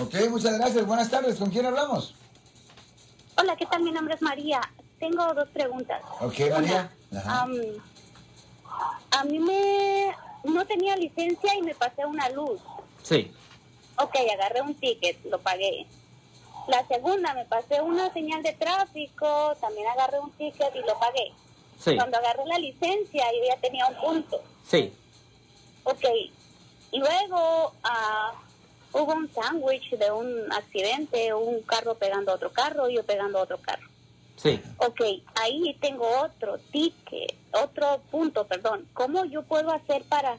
Ok, muchas gracias. Buenas tardes. ¿Con quién hablamos? Hola, ¿qué tal? Mi nombre es María. Tengo dos preguntas. Ok, María. Ajá. Am, a mí me... No tenía licencia y me pasé una luz. Sí. Ok, agarré un ticket, lo pagué. La segunda, me pasé una señal de tráfico, también agarré un ticket y lo pagué. Sí. Cuando agarré la licencia, yo ya tenía un punto. Sí. Ok, luego ah, hubo un sándwich de un accidente, un carro pegando a otro carro y yo pegando a otro carro. Sí. Ok, ahí tengo otro ticket, otro punto, perdón. ¿Cómo yo puedo hacer para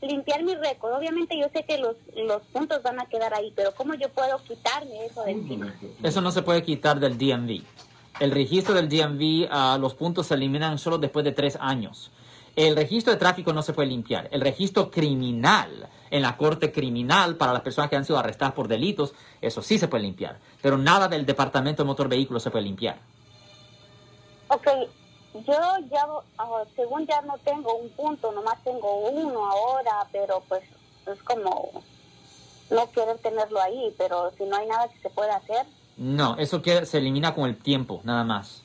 limpiar mi récord? Obviamente yo sé que los, los puntos van a quedar ahí, pero ¿cómo yo puedo quitarme eso de encima? Eso no se puede quitar del DMV. El registro del DMV, ah, los puntos se eliminan solo después de tres años. El registro de tráfico no se puede limpiar. El registro criminal en la corte criminal para las personas que han sido arrestadas por delitos, eso sí se puede limpiar. Pero nada del departamento de motor vehículo se puede limpiar. Ok, yo ya, ah, según ya no tengo un punto, nomás tengo uno ahora, pero pues es como no querer tenerlo ahí, pero si no hay nada que se pueda hacer, No, eso queda- se elimina con el tiempo, nada más.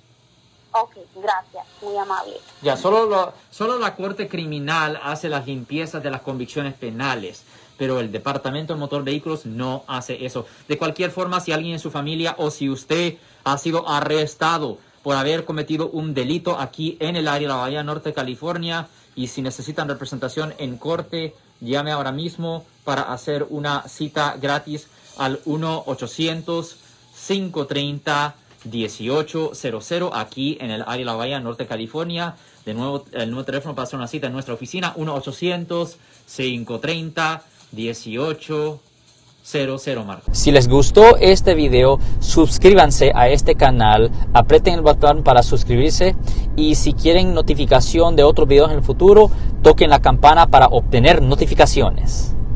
Ok, gracias, muy amable. Ya, solo, lo- solo la Corte Criminal hace las limpiezas de las convicciones penales, pero el Departamento de Motor Vehículos no hace eso. De cualquier forma, si alguien en su familia o si usted ha sido arrestado por haber cometido un delito aquí en el área de la Bahía Norte de California y si necesitan representación en corte, llame ahora mismo para hacer una cita gratis al 1-800-530-1800 aquí en el área de la Bahía Norte California. De nuevo, el nuevo teléfono para hacer una cita en nuestra oficina, 1-800-530-1800, Marco. Si les gustó este video, suscríbanse a este canal, aprieten el botón para suscribirse y si quieren notificación de otros videos en el futuro, toquen la campana para obtener notificaciones.